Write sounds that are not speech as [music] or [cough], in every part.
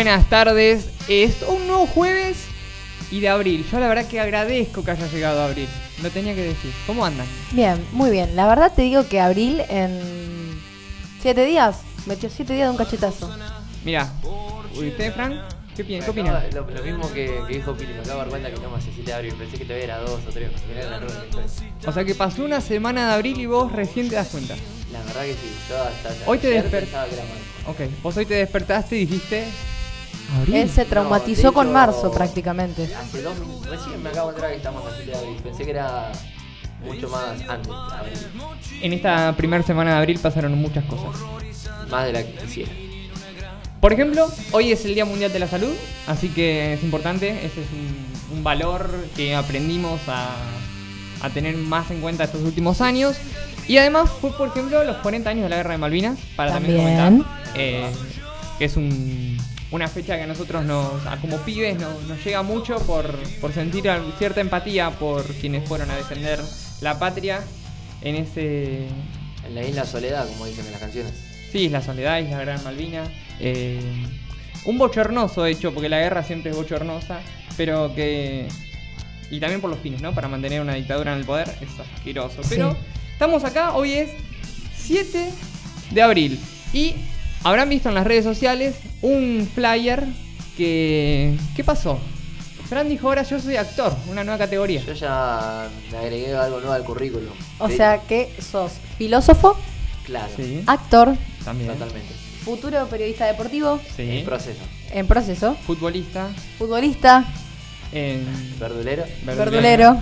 Buenas tardes. Es un nuevo jueves y de abril. Yo la verdad que agradezco que haya llegado abril. Lo tenía que decir. ¿Cómo andan? Bien, muy bien. La verdad te digo que abril en siete días, metió siete días de un cachetazo. Mira, ¿usted, Frank? ¿Qué, pi- qué Me opina? Lo, lo mismo que, que dijo Pili, me acabo de dar cuenta que no me asesinaron abril. Pensé que todavía era dos o tres. Mirá la. O sea que pasó una semana de abril y vos recién te das cuenta. La verdad que sí, yo hasta Hoy te ayer desper- pensaba que era marzo. Ok, vos hoy te despertaste y dijiste... ¿Abril? Él se No, traumatizó con hecho- marzo prácticamente. Hace dos recién me acabo de enterar que estamos a 7 de abril. Pensé que era mucho más antes de abril. En esta primera semana de abril pasaron muchas cosas. Más de la que quisiera. Por ejemplo, hoy es el Día Mundial de la Salud, así que es importante, ese es un, un valor que aprendimos a, a tener más en cuenta estos últimos años. Y además fue, por ejemplo, los 40 años de la Guerra de Malvinas, para también, También. comentar, eh, que es un- una fecha que a nosotros nos, a como pibes nos, nos llega mucho por, por sentir cierta empatía por quienes fueron a defender la patria en ese, En la isla Soledad, como dicen en las canciones. Sí, Isla Soledad, Isla Gran Malvina. eh, un bochornoso hecho, porque la guerra siempre es bochornosa, pero que... Y también por los fines, ¿no? Para mantener una dictadura en el poder, es asqueroso. Pero Sí. estamos acá, hoy es 7 de abril. Y habrán visto en las redes sociales un flyer que... ¿Qué pasó? Fran dijo, ahora yo soy actor, una nueva categoría. Yo ya me agregué algo nuevo al currículum. O sea que sos filósofo, claro, Sí, actor, también. totalmente. futuro periodista deportivo, Sí. En proceso. en proceso, Futbolista. futbolista, en Verdulero. verdulero,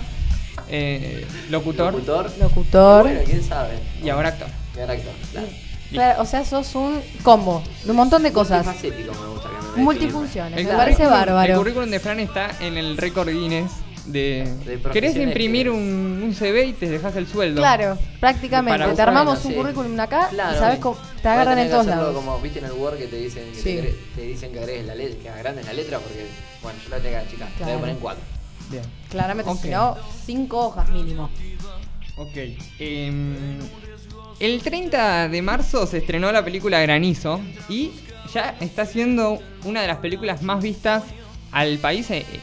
eh, locutor. Locutor. locutor. Bueno, quién sabe. Y ahora actor. Y ahora actor, claro. Claro, o sea, sos un combo de un montón de cosas. Multifacético me gusta que me Multifunciones, El me parece currículum- El bárbaro. currículum de Fran está en el récord Guinness de... De ¿Querés imprimir que- un, un CV y te dejas el sueldo? Claro, prácticamente. Para Te armamos un currículum acá Claro, y sabes cómo te Voy agarran en todos lados. Como viste en el Word que te dicen que Sí. te, te dicen que agregues la letra, que agrandes la letra porque bueno, yo la tengo chica, la voy Claro. a poner en cuatro. Bien. Claramente, Ok. si no, cinco hojas mínimo. Ok. em, el 30 de marzo se estrenó la película Granizo y ya está siendo una de las películas más vistas al país. eh, eh,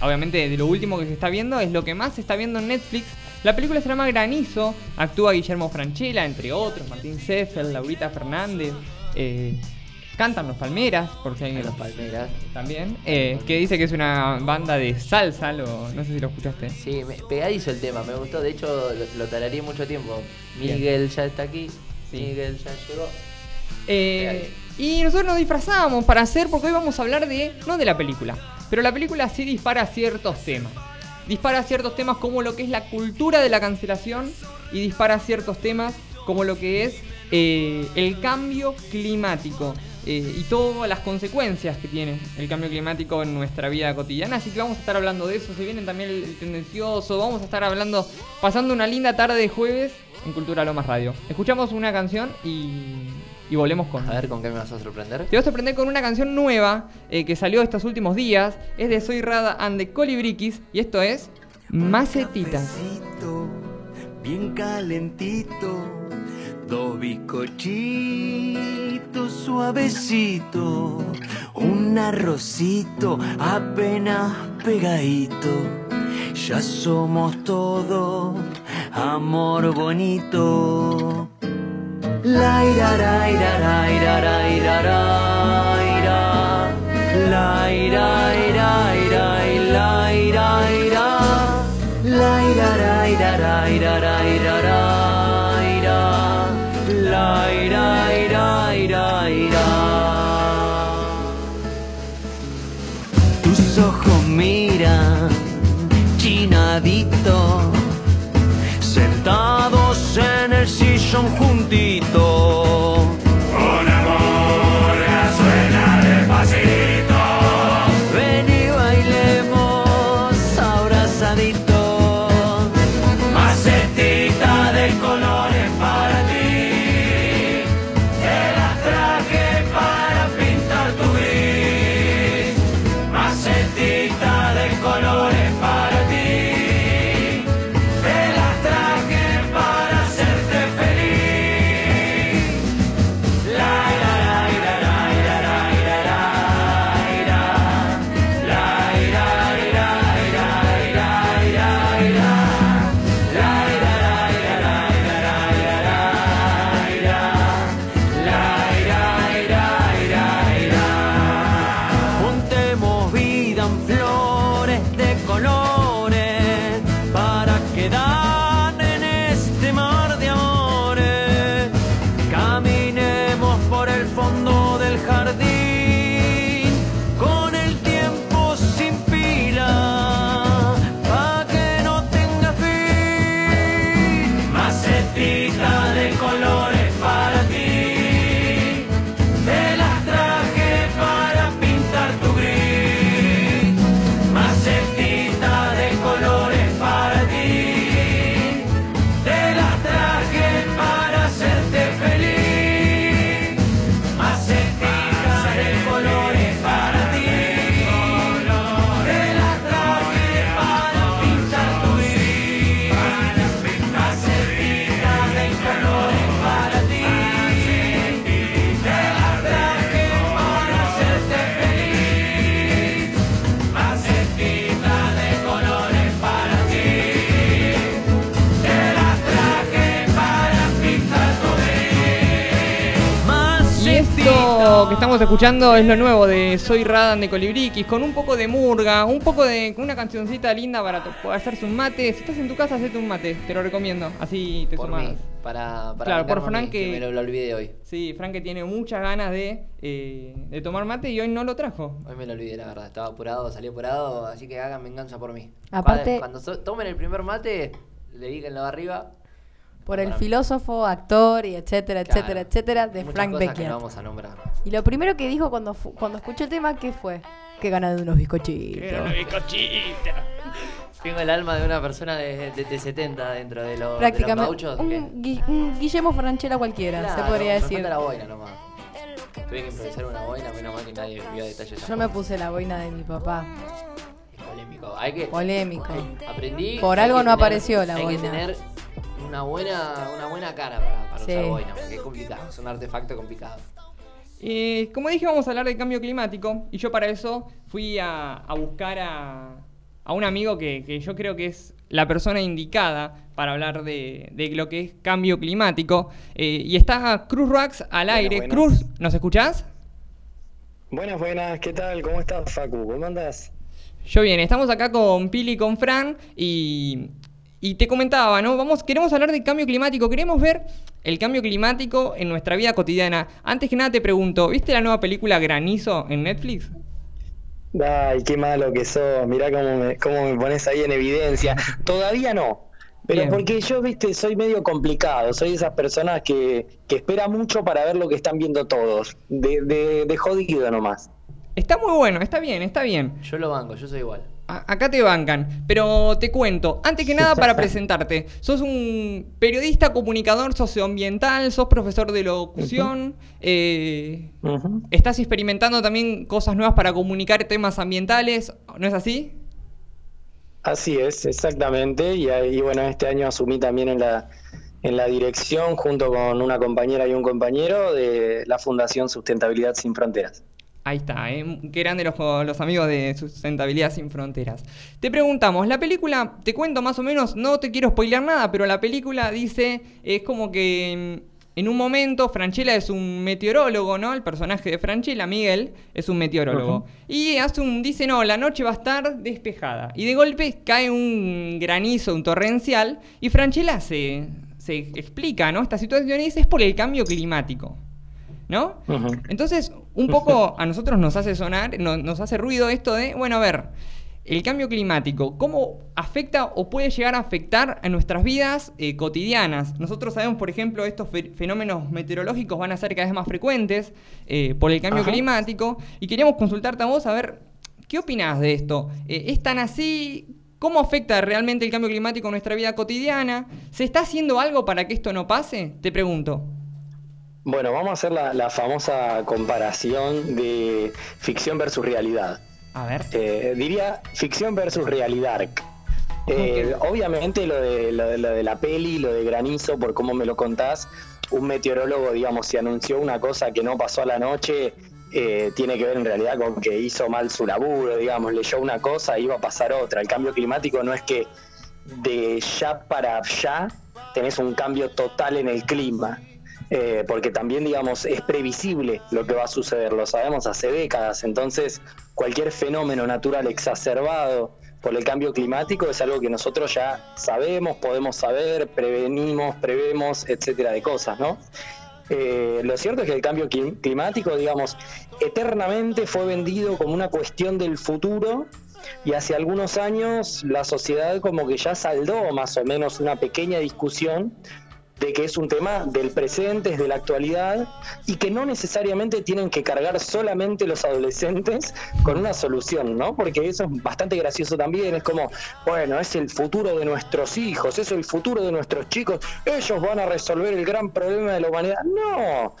obviamente de lo último que se está viendo es lo que más se está viendo en Netflix. La película se llama Granizo, actúa Guillermo Franchella, entre otros, Martín Seffel, Laurita Fernández, eh, cantan los Palmeras, por si alguien En los palmeras. también, eh, que dice que es una banda de salsa, lo- no sé si lo escuchaste. Sí, me, pegadizo el tema, me gustó, de hecho lo, lo mucho tiempo. Miguel ya está aquí, Sí. Miguel ya llegó. Eh, y nosotros nos disfrazamos para hacer, porque hoy vamos a hablar de, no de la película, pero la película sí dispara ciertos temas. Dispara ciertos temas como lo que es la cultura de la cancelación y dispara ciertos temas como lo que es eh, el cambio climático eh, y todas las consecuencias que tiene el cambio climático en nuestra vida cotidiana. Así que vamos a estar hablando de eso. Se viene también el, el tendencioso. Vamos a estar hablando, pasando una linda tarde de jueves en Cultura Lomas Radio. Escuchamos una canción y, y volvemos con. A ver con qué me vas a sorprender. Te voy a sorprender con una canción nueva eh, que salió estos últimos días. Es de Soy Rada and the Colibriquis y esto es Macetitas. Bien calentito, dos bizcochitos suavecito, un arrocito apenas pegadito. Ya somos todos amor bonito. La ira, ra, ira, ra, ira, ra, ira, ra, ira. La ira, ira, ira, ira, ira, ira. La ira, ra, ira, ra, ira, ra, ira, ra, ira. Ira, ira, ira, ira. Tus ojos miran chinadito, sentados en el sillón juntito. Que estamos escuchando es lo nuevo de Soy Radan de Colibriquis, con un poco de murga, un poco de con una cancioncita linda para hacerse un mate. Si estás en tu casa, hacete un mate, te lo recomiendo. Así te Por sumás. mí, para, para Claro, por vengarme a mí, Fran que- me lo, lo olvidé hoy. Sí, Frank que tiene muchas ganas de, eh, de tomar mate y hoy no lo trajo. Hoy me lo olvidé, la verdad. Estaba apurado, salí apurado, así que hagan venganza por mí. Aparte- Cuando, cuando so- tomen el primer mate, le díganlo arriba. Por el filósofo, actor y etcétera, Claro. etcétera, etcétera de Muchas Frank cosas que Beckett. no vamos a nombrar. Y lo primero que dijo cuando, cuando escuchó el tema, ¿qué fue? Que ganas de unos bizcochitos. Tengo el alma de una persona de, de, de 70 dentro de, los de los Prácticamente. que- Un, Gui- un Guillermo Franchella cualquiera, se Claro, podría me decir. falta la boina nomás. Tuve que improvisar una boina, menos mal que nadie vio detalles. Yo me puse la boina de mi papá. Polémico. Hay que. Polémico. hay- aprendí. Por hay algo no tener- apareció la hay boina. que tener una buena, una buena cara para, para Sí. usar boina, porque es complicado. Es un artefacto complicado. Eh, como dije, vamos a hablar de cambio climático y yo para eso fui a, a buscar a, a un amigo que, que yo creo que es la persona indicada para hablar de, de lo que es cambio climático. Eh, y está Cruz Rax al Buenas, aire. buenas. Cruz, ¿nos escuchás? Buenas, buenas, ¿qué tal? ¿Cómo estás, Facu? ¿Cómo andás? Yo bien, estamos acá con Pili y con Fran y, y te comentaba, ¿no? Vamos, queremos hablar de cambio climático, queremos ver el cambio climático en nuestra vida cotidiana. Antes que nada te pregunto, ¿viste la nueva película Granizo en Netflix? Ay, qué malo que sos. Mirá cómo me, cómo me pones ahí en evidencia. [laughs] Todavía no. Pero Bien. porque yo, viste, soy medio complicado. Soy de esas personas que, que espera mucho para ver lo que están viendo todos. De, de, de jodido nomás. Está muy bueno, está bien, está bien. Yo lo banco, yo soy igual. A- acá te bancan, pero te cuento, antes que nada para [laughs] presentarte, sos un periodista, comunicador socioambiental, sos profesor de locución, eh, estás experimentando también cosas nuevas para comunicar temas ambientales, ¿no es así? Así es, exactamente. Y, ahí, bueno, este año asumí también en la, en la dirección, junto con una compañera y un compañero, de la Fundación Sustentabilidad Sin Fronteras. Ahí está, ¿eh? qué grande los, los amigos de Sustentabilidad Sin Fronteras. Te preguntamos, la película, te cuento más o menos, no te quiero spoilear nada, pero la película dice, es como que mm, en un momento Franchella es un meteorólogo, ¿no? El personaje de Franchella, Miguel, es un meteorólogo. Y hace un, dice, no, la noche va a estar despejada. Y de golpe cae un granizo, un torrencial, y Franchella se, se explica, ¿no? Esta situación y dice, es por el cambio climático. ¿No? Entonces, un poco a nosotros nos hace sonar, no- nos hace ruido esto de, bueno, a ver, el cambio climático, ¿cómo afecta o puede llegar a afectar a nuestras vidas eh, cotidianas? Nosotros sabemos, por ejemplo, estos fe- fenómenos meteorológicos van a ser cada vez más frecuentes eh, por el cambio Ajá. climático y queríamos consultarte a vos a ver, ¿qué opinás de esto? Eh, ¿Es tan así? ¿Cómo afecta realmente el cambio climático a nuestra vida cotidiana? ¿Se está haciendo algo para que esto no pase? Te pregunto. Bueno, vamos a hacer la, la famosa comparación de ficción versus realidad. A ver. Eh, diría ficción versus realidad. Eh, Obviamente lo de, lo, de, lo de la peli, lo de granizo, por cómo me lo contás, un meteorólogo, digamos, si anunció una cosa que no pasó a la noche, eh, tiene que ver en realidad con que hizo mal su laburo, digamos, leyó una cosa e iba a pasar otra. El cambio climático no es que de ya para allá tenés un cambio total en el clima. Eh, porque también, digamos, es previsible lo que va a suceder, lo sabemos hace décadas, entonces cualquier fenómeno natural exacerbado por el cambio climático es algo que nosotros ya sabemos, podemos saber, prevenimos, prevemos, etcétera, de cosas, ¿no? Eh, lo cierto es que el cambio clim- climático, digamos, eternamente fue vendido como una cuestión del futuro y hace algunos años la sociedad como que ya saldó más o menos una pequeña discusión de que es un tema del presente, es de la actualidad y que no necesariamente tienen que cargar solamente los adolescentes con una solución, ¿no? Porque eso es bastante gracioso también, es como, bueno, es el futuro de nuestros hijos, es el futuro de nuestros chicos, ellos van a resolver el gran problema de la humanidad. No,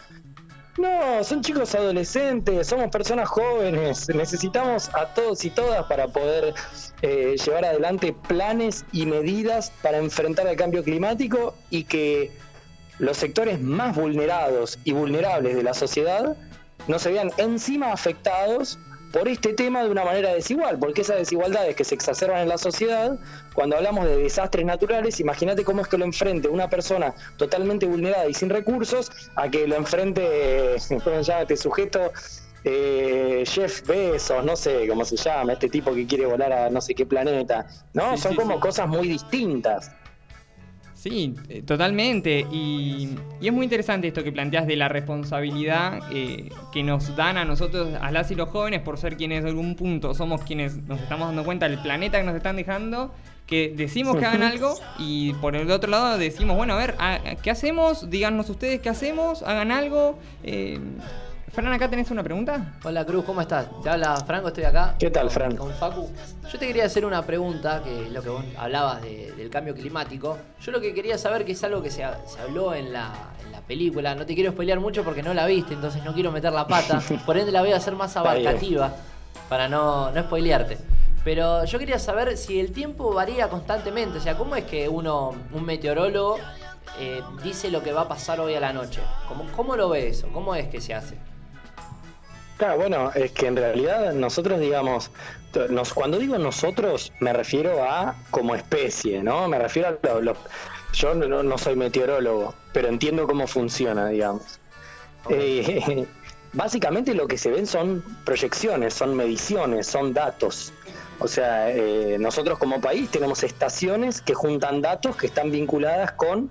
no, son chicos adolescentes, somos personas jóvenes, necesitamos a todos y todas para poder eh, llevar adelante planes y medidas para enfrentar el cambio climático y que los sectores más vulnerados y vulnerables de la sociedad no se vean encima afectados por este tema de una manera desigual, porque esas desigualdades que se exacerban en la sociedad, cuando hablamos de desastres naturales, imagínate cómo es que lo enfrente una persona totalmente vulnerada y sin recursos a que lo enfrente, ¿cómo se llama este sujeto? Eh, Jeff Bezos, no sé cómo se llama, este tipo que quiere volar a no sé qué planeta, ¿no? Sí, Son sí, como sí. cosas muy distintas. Sí, eh, totalmente. Y, y es muy interesante esto que planteas de la responsabilidad eh, que nos dan a nosotros, a las y los jóvenes, por ser quienes en algún punto somos quienes nos estamos dando cuenta del planeta que nos están dejando, que decimos que hagan algo y por el otro lado decimos, bueno, a ver, ¿a- ¿qué hacemos? Díganos ustedes qué hacemos, hagan algo. Eh, Fran, acá tenés una pregunta. Hola Cruz, ¿cómo estás? Te habla Franco, estoy acá. ¿Qué tal, con- Fran? Con Facu. Yo te quería hacer una pregunta, que es lo que vos hablabas de- del cambio climático. Yo lo que quería saber, que es algo que se, ha- se habló en la, en la película, no te quiero spoilear mucho porque no la viste, entonces no quiero meter la pata, [laughs] por ende la voy a hacer más abarcativa para no, no spoilearte. Pero yo quería saber si el tiempo varía constantemente, o sea, ¿cómo es que uno, un meteorólogo, eh, dice lo que va a pasar hoy a la noche? ¿Cómo, ¿Cómo lo ve eso? ¿Cómo es que se hace? Claro, bueno, es que en realidad nosotros, digamos, nos, cuando digo nosotros, me refiero a como especie, ¿no? Me refiero a lo- lo- yo no, no soy meteorólogo, pero entiendo cómo funciona, digamos. Eh, [laughs] básicamente lo que se ven son proyecciones, son mediciones, son datos. O sea, eh, nosotros como país tenemos estaciones que juntan datos que están vinculadas con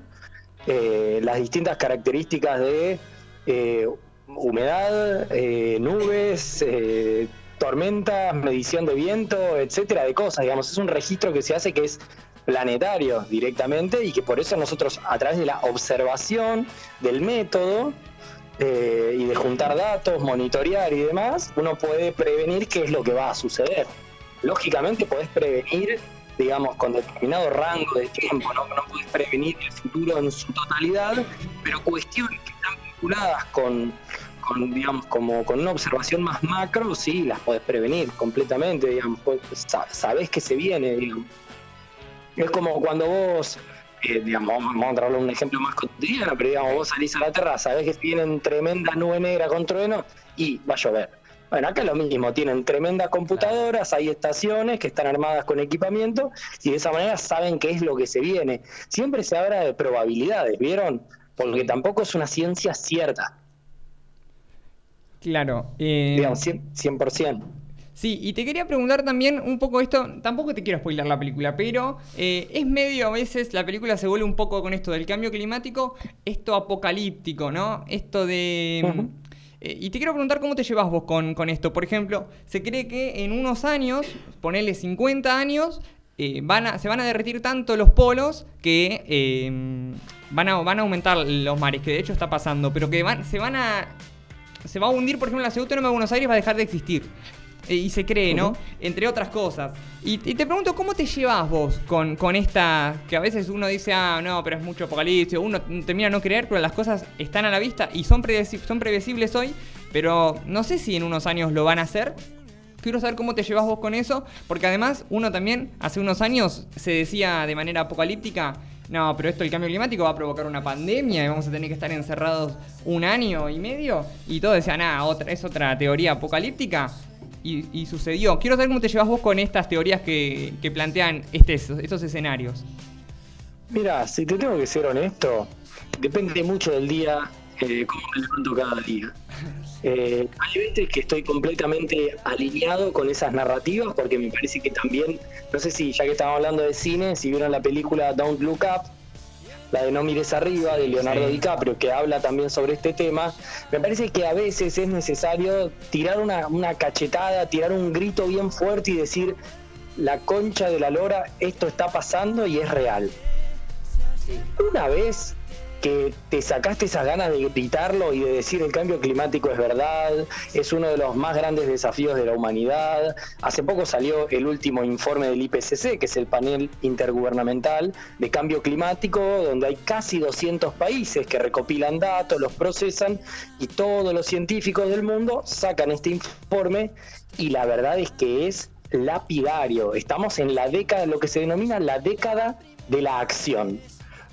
eh, las distintas características de eh, humedad, eh, nubes, eh, tormentas, medición de viento, etcétera, de cosas. Digamos, es un registro que se hace que es planetario directamente y que por eso nosotros a través de la observación del método eh, y de juntar datos, monitorear y demás, uno puede prevenir qué es lo que va a suceder. Lógicamente podés prevenir, digamos, con determinado rango de tiempo, no, no podés prevenir el futuro en su totalidad, pero cuestiones que están vinculadas con, con, digamos, como con una observación más macro, sí, las podés prevenir completamente, digamos, pues, sa- sabés que se viene, digamos. Es como cuando vos, eh, digamos, vamos a traerle un ejemplo más cotidiano, pero digamos, vos salís a la terraza, sabés que vienen tremendas nubes negras con trueno y va a llover. Bueno, acá es lo mismo, tienen tremendas computadoras, hay estaciones que están armadas con equipamiento y de esa manera saben qué es lo que se viene. Siempre se habla de probabilidades, ¿vieron? Porque tampoco es una ciencia cierta, Claro. eh, digamos, 100%. 100%. Sí, y te quería preguntar también un poco esto, tampoco te quiero spoiler la película, pero eh, es medio a veces, la película se vuelve un poco con esto del cambio climático, esto apocalíptico, ¿no? Esto de... Eh, y te quiero preguntar cómo te llevas vos con, con esto. Por ejemplo, se cree que en unos años, ponele 50 años, eh, van a, se van a derretir tanto los polos que eh, van, a, van a aumentar los mares, que de hecho está pasando, pero que van, se van a se va a hundir, por ejemplo, la ciudad autónoma de Buenos Aires va a dejar de existir. Eh, y se cree, ¿no? Entre otras cosas. Y, y te pregunto, ¿cómo te llevas vos con, con esta, que a veces uno dice, ah, no, pero es mucho apocalipsis, uno termina no creer, pero las cosas están a la vista y son, predeci- son previsibles hoy, pero no sé si en unos años lo van a hacer. Quiero saber cómo te llevas vos con eso, porque además uno también, hace unos años, se decía de manera apocalíptica, no, pero esto el cambio climático va a provocar una pandemia y vamos a tener que estar encerrados un año y medio, y todos decían, ah, otra, es otra teoría apocalíptica, y, y sucedió. Quiero saber cómo te llevas vos con estas teorías que, que plantean este, estos escenarios. Mira, si te tengo que ser honesto, depende mucho del día, eh, cómo me levanto cada día. [laughs] Eh, hay veces que estoy completamente alineado con esas narrativas porque me parece que también, no sé si ya que estamos hablando de cine, si vieron la película Don't Look Up, la de No mires arriba de Leonardo Sí. DiCaprio, que habla también sobre este tema, me parece que a veces es necesario tirar una, una cachetada, tirar un grito bien fuerte y decir, la concha de la lora, esto está pasando y es real. Una vez que te sacaste esas ganas de gritarlo y de decir el cambio climático es verdad, es uno de los más grandes desafíos de la humanidad. Hace poco salió el último informe del IPCC, que es el panel intergubernamental de cambio climático, donde hay casi 200 países que recopilan datos, los procesan y todos los científicos del mundo sacan este informe y la verdad es que es lapidario. Estamos en la década, lo que se denomina la década de la acción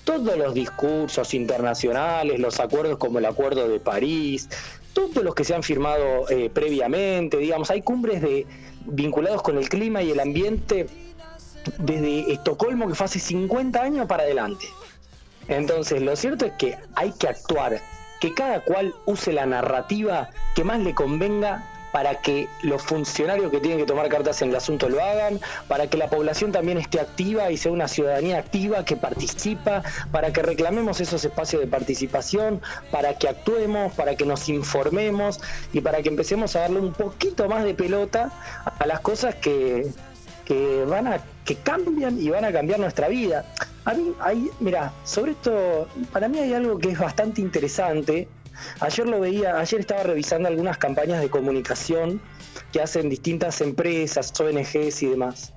todos los discursos internacionales, los acuerdos como el Acuerdo de París, todos los que se han firmado eh, previamente, digamos, hay cumbres de vinculados con el clima y el ambiente desde Estocolmo que fue hace 50 años para adelante. Entonces, lo cierto es que hay que actuar, que cada cual use la narrativa que más le convenga para que los funcionarios que tienen que tomar cartas en el asunto lo hagan, para que la población también esté activa y sea una ciudadanía activa que participa, para que reclamemos esos espacios de participación, para que actuemos, para que nos informemos y para que empecemos a darle un poquito más de pelota a las cosas que, que van a que cambian y van a cambiar nuestra vida. A mí, hay, mira, sobre esto, para mí hay algo que es bastante interesante Ayer lo veía, ayer estaba revisando algunas campañas de comunicación que hacen distintas empresas, ONGs y demás.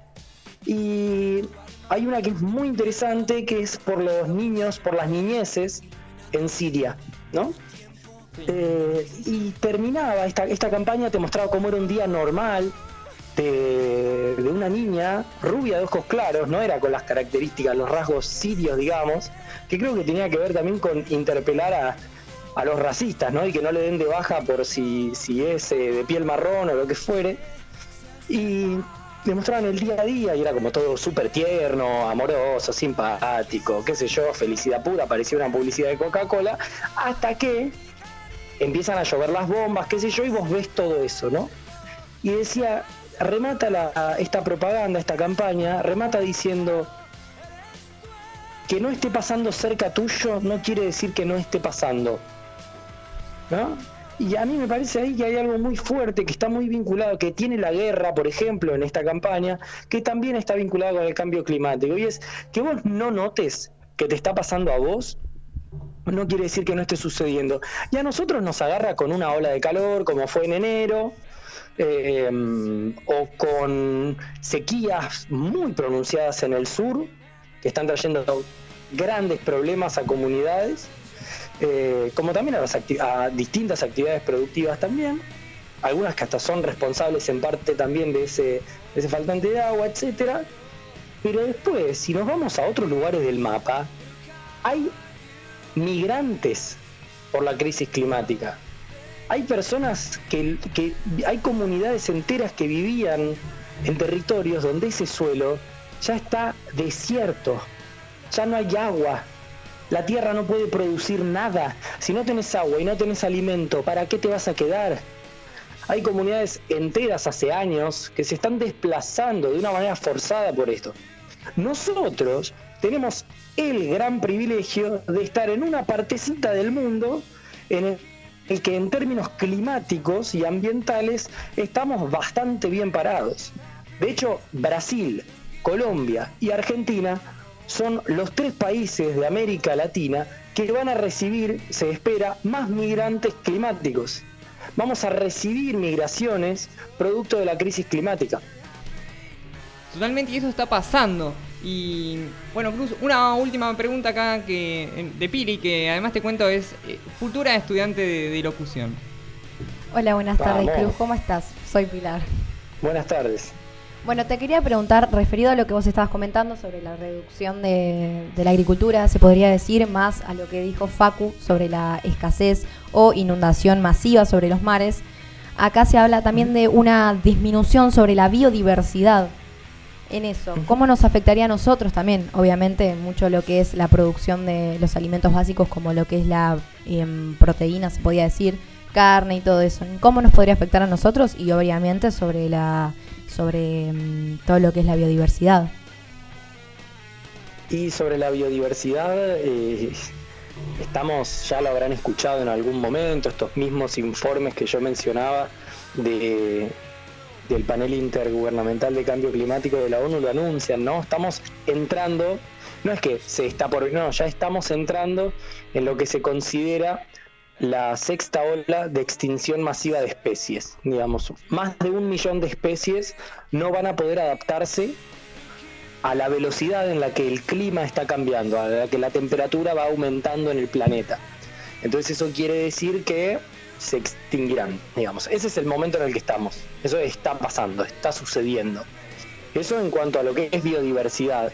Y hay una que es muy interesante que es por los niños, por las niñeces en Siria, ¿no? Eh, y terminaba esta, esta campaña, te mostraba cómo era un día normal de, de, una niña rubia de ojos claros, no era con las características, los rasgos sirios, digamos, que creo que tenía que ver también con interpelar a, a los racistas, ¿no? Y que no le den de baja por si, si es eh, de piel marrón o lo que fuere. Y demostraban el día a día y era como todo súper tierno, amoroso, simpático, qué sé yo, felicidad pura, parecía una publicidad de Coca-Cola, hasta que empiezan a llover las bombas, qué sé yo, y vos ves todo eso, ¿no? Y decía, remata esta propaganda, esta campaña, remata diciendo, que no esté pasando cerca tuyo no quiere decir que no esté pasando. Y a mí me parece ahí que hay algo muy fuerte que está muy vinculado, que tiene la guerra, por ejemplo, en esta campaña, que también está vinculado con el cambio climático. Y es que vos no notes que te está pasando a vos, no quiere decir que no esté sucediendo. Y a nosotros nos agarra con una ola de calor, como fue en enero, eh, o con sequías muy pronunciadas en el sur, que están trayendo grandes problemas a comunidades eh, como también a, distintas actividades productivas también, algunas que hasta son responsables en parte también de ese, faltante de agua, etcétera. Pero después, si nos vamos a otros lugares del mapa, hay migrantes por la crisis climática. Hay personas que hay comunidades enteras que vivían en territorios donde ese suelo ya está desierto, ya no hay agua, la tierra no puede producir nada. Si no tenés agua y no tenés alimento, ¿para qué te vas a quedar? Hay comunidades enteras hace años que se están desplazando de una manera forzada por esto. Nosotros tenemos el gran privilegio de estar en una partecita del mundo en el que en términos climáticos y ambientales estamos bastante bien parados. De hecho, Brasil, Colombia y Argentina son los tres países de América Latina que van a recibir, se espera, más migrantes climáticos. Vamos a recibir migraciones producto de la crisis climática. Totalmente, y eso está pasando. Y bueno, Cruz, una última pregunta acá que de Piri, que además te cuento es eh, futura estudiante de, locución. Hola, buenas tardes, Cruz, ¿cómo estás? Soy Pilar. Buenas tardes. Bueno, te quería preguntar, referido a lo que vos estabas comentando sobre la reducción de, la agricultura, se podría decir más a lo que dijo Facu sobre la escasez o inundación masiva sobre los mares. Acá se habla también de una disminución sobre la biodiversidad en eso. ¿Cómo nos afectaría a nosotros también? Obviamente, mucho lo que es la producción de los alimentos básicos, como lo que es la em, proteína, se podría decir, carne y todo eso. ¿Cómo nos podría afectar a nosotros? Y obviamente sobre la sobre mm, todo lo que es la biodiversidad. Y sobre la biodiversidad, eh, estamos, ya lo habrán escuchado en algún momento, estos mismos informes que yo mencionaba de, del panel intergubernamental de cambio climático de la ONU lo anuncian, ¿no? Estamos entrando, no es que se está por, no, ya estamos entrando en lo que se considera la sexta ola de extinción masiva de especies. Digamos, más de un millón de especies no van a poder adaptarse a la velocidad en la que el clima está cambiando, a la que la temperatura va aumentando en el planeta. Entonces eso quiere decir que se extinguirán, digamos. Ese es el momento en el que estamos. Eso está pasando, está sucediendo. Eso en cuanto a lo que es biodiversidad.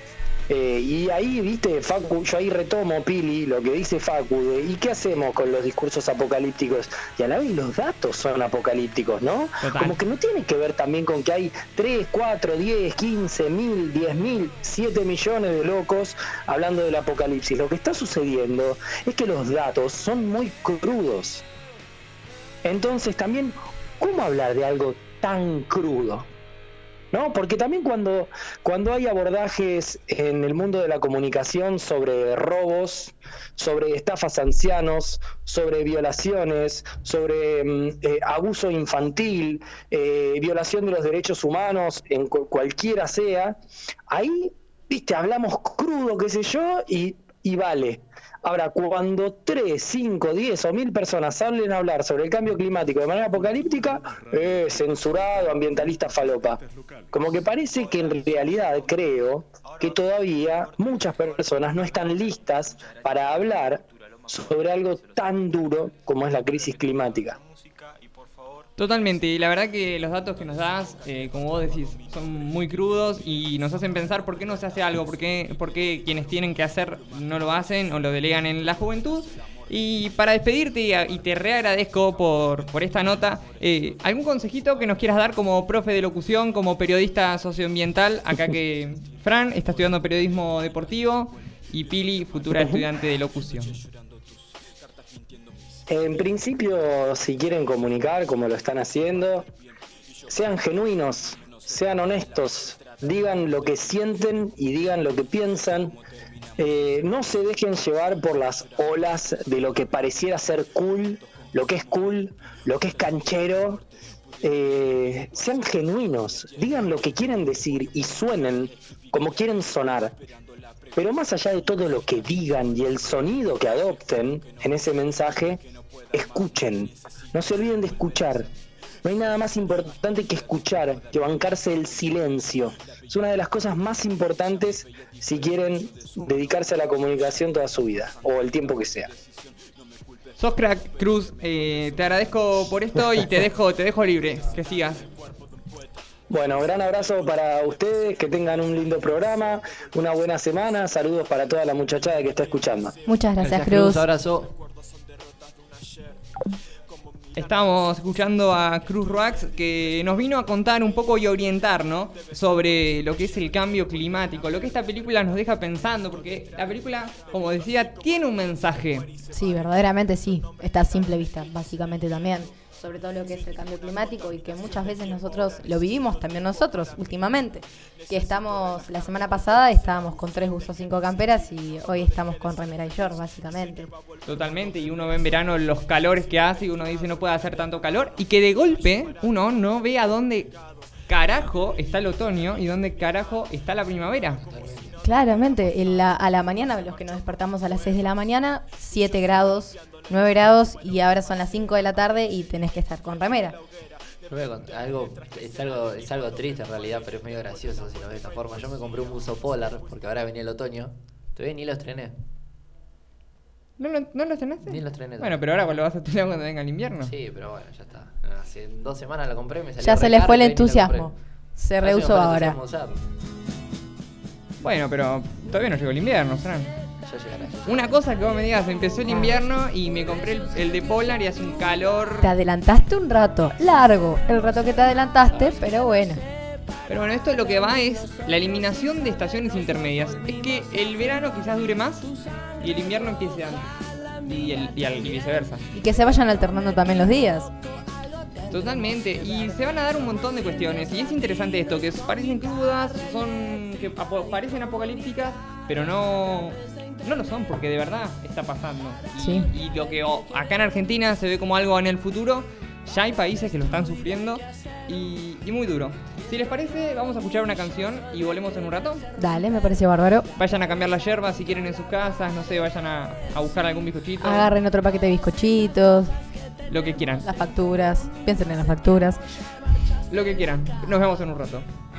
Eh, y ahí, viste, Facu, yo ahí retomo, Pili, lo que dice Facu, de, ¿y qué hacemos con los discursos apocalípticos? Y a la vez los datos son apocalípticos, ¿no? Total. Como que no tiene que ver también con que hay 3, 4, 10, 15 mil, 10 mil, 7 millones de locos hablando del apocalipsis. Lo que está sucediendo es que los datos son muy crudos. Entonces también, ¿cómo hablar de algo tan crudo? ¿No? Porque también cuando, cuando hay abordajes en el mundo de la comunicación sobre robos, sobre estafas ancianos, sobre violaciones, sobre mm, eh, abuso infantil, eh, violación de los derechos humanos, en cu- cualquiera sea, ahí, viste, hablamos crudo, qué sé yo, y, y vale. Ahora, cuando 3, 5, 10 o 1000 personas salen a hablar sobre el cambio climático de manera apocalíptica, eh, censurado, ambientalista falopa. Como que parece que en realidad creo que todavía muchas personas no están listas para hablar sobre algo tan duro como es la crisis climática. Totalmente, y la verdad que los datos que nos das, eh, como vos decís, son muy crudos y nos hacen pensar por qué no se hace algo, por qué, por qué quienes tienen que hacer no lo hacen o lo delegan en la juventud. Y para despedirte, y, te reagradezco por, por esta nota, eh, ¿algún consejito que nos quieras dar como profe de locución, como periodista socioambiental? Acá que Fran está estudiando periodismo deportivo y Pili, futura [laughs] estudiante de locución. En principio, si quieren comunicar como lo están haciendo, sean genuinos, sean honestos, digan lo que sienten y digan lo que piensan. Eh, no se dejen llevar por las olas de lo que pareciera ser cool, lo que es cool, lo que es canchero. Eh, sean genuinos, digan lo que quieren decir y suenen como quieren sonar. Pero más allá de todo lo que digan y el sonido que adopten en ese mensaje, escuchen. No se olviden de escuchar. No hay nada más importante que escuchar, que bancarse el silencio. Es una de las cosas más importantes si quieren dedicarse a la comunicación toda su vida, o el tiempo que sea. Sos crack, Cruz. eh, te agradezco por esto y te dejo, te dejo libre. Que sigas. Bueno, gran abrazo para ustedes, que tengan un lindo programa, una buena semana, saludos para toda la muchachada que está escuchando. Muchas gracias, Cruz. Abrazo. Estamos escuchando a Cruz Roax que nos vino a contar un poco y orientar, ¿no? Sobre lo que es el cambio climático, lo que esta película nos deja pensando, porque la película, como decía, tiene un mensaje. Sí, verdaderamente sí. Está a simple vista, básicamente también. Sobre todo lo que es el cambio climático y que muchas veces nosotros lo vivimos también nosotros últimamente. Que estamos, la semana pasada estábamos con tres buzos, cinco camperas y hoy estamos con remera y short, básicamente. Totalmente, y uno ve en verano los calores que hace y uno dice no puede hacer tanto calor, y que de golpe uno no ve a dónde carajo está el otoño y dónde carajo está la primavera. Claramente, en la- a la mañana, los que nos despertamos a las 6 de la mañana, 7 grados, 9 grados y ahora son las 5 de la tarde y tenés que estar con remera. Yo voy a contar algo, es algo, es algo triste en realidad, pero es medio gracioso si lo ves de esta forma. Yo me compré un buzo polar porque ahora venía el otoño. Todavía ni lo estrené. ¿No lo, no lo estrenaste? Ni lo estrené. Bueno, pero ahora lo vas a estrenar cuando venga el invierno. Sí, pero bueno, ya está. Hace dos semanas lo compré, me salió Ya se le fue el entusiasmo. Se me rehusó ahora. Bueno, pero todavía no llegó el invierno, Fran. Ya llegará. Una cosa que vos me digas, empezó el invierno y me compré el, el de Polar y hace un calor. Te adelantaste un rato, largo, el rato que te adelantaste, pero bueno. Pero bueno, esto lo que va es la eliminación de estaciones intermedias. Es que el verano quizás dure más y el invierno empiece antes. Y, el- y al- y viceversa. Y que se vayan alternando también los días. Totalmente. Y se van a dar un montón de cuestiones. Y es interesante esto, que parecen crudas, son. Que parecen apocalípticas, pero no. No lo son, porque de verdad está pasando. Y, Sí. y lo que oh, acá en Argentina se ve como algo en el futuro, ya hay países que lo están sufriendo. Y, y muy duro. Si les parece, vamos a escuchar una canción y volvemos en un rato. Dale, me parece bárbaro. Vayan a cambiar la yerba si quieren en sus casas, no sé, vayan a, a buscar algún bizcochito. Agarren otro paquete de bizcochitos, Lo que quieran, las facturas, piensen en las facturas. lo que quieran. Nos vemos en un rato.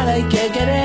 Para odiar hay que querer,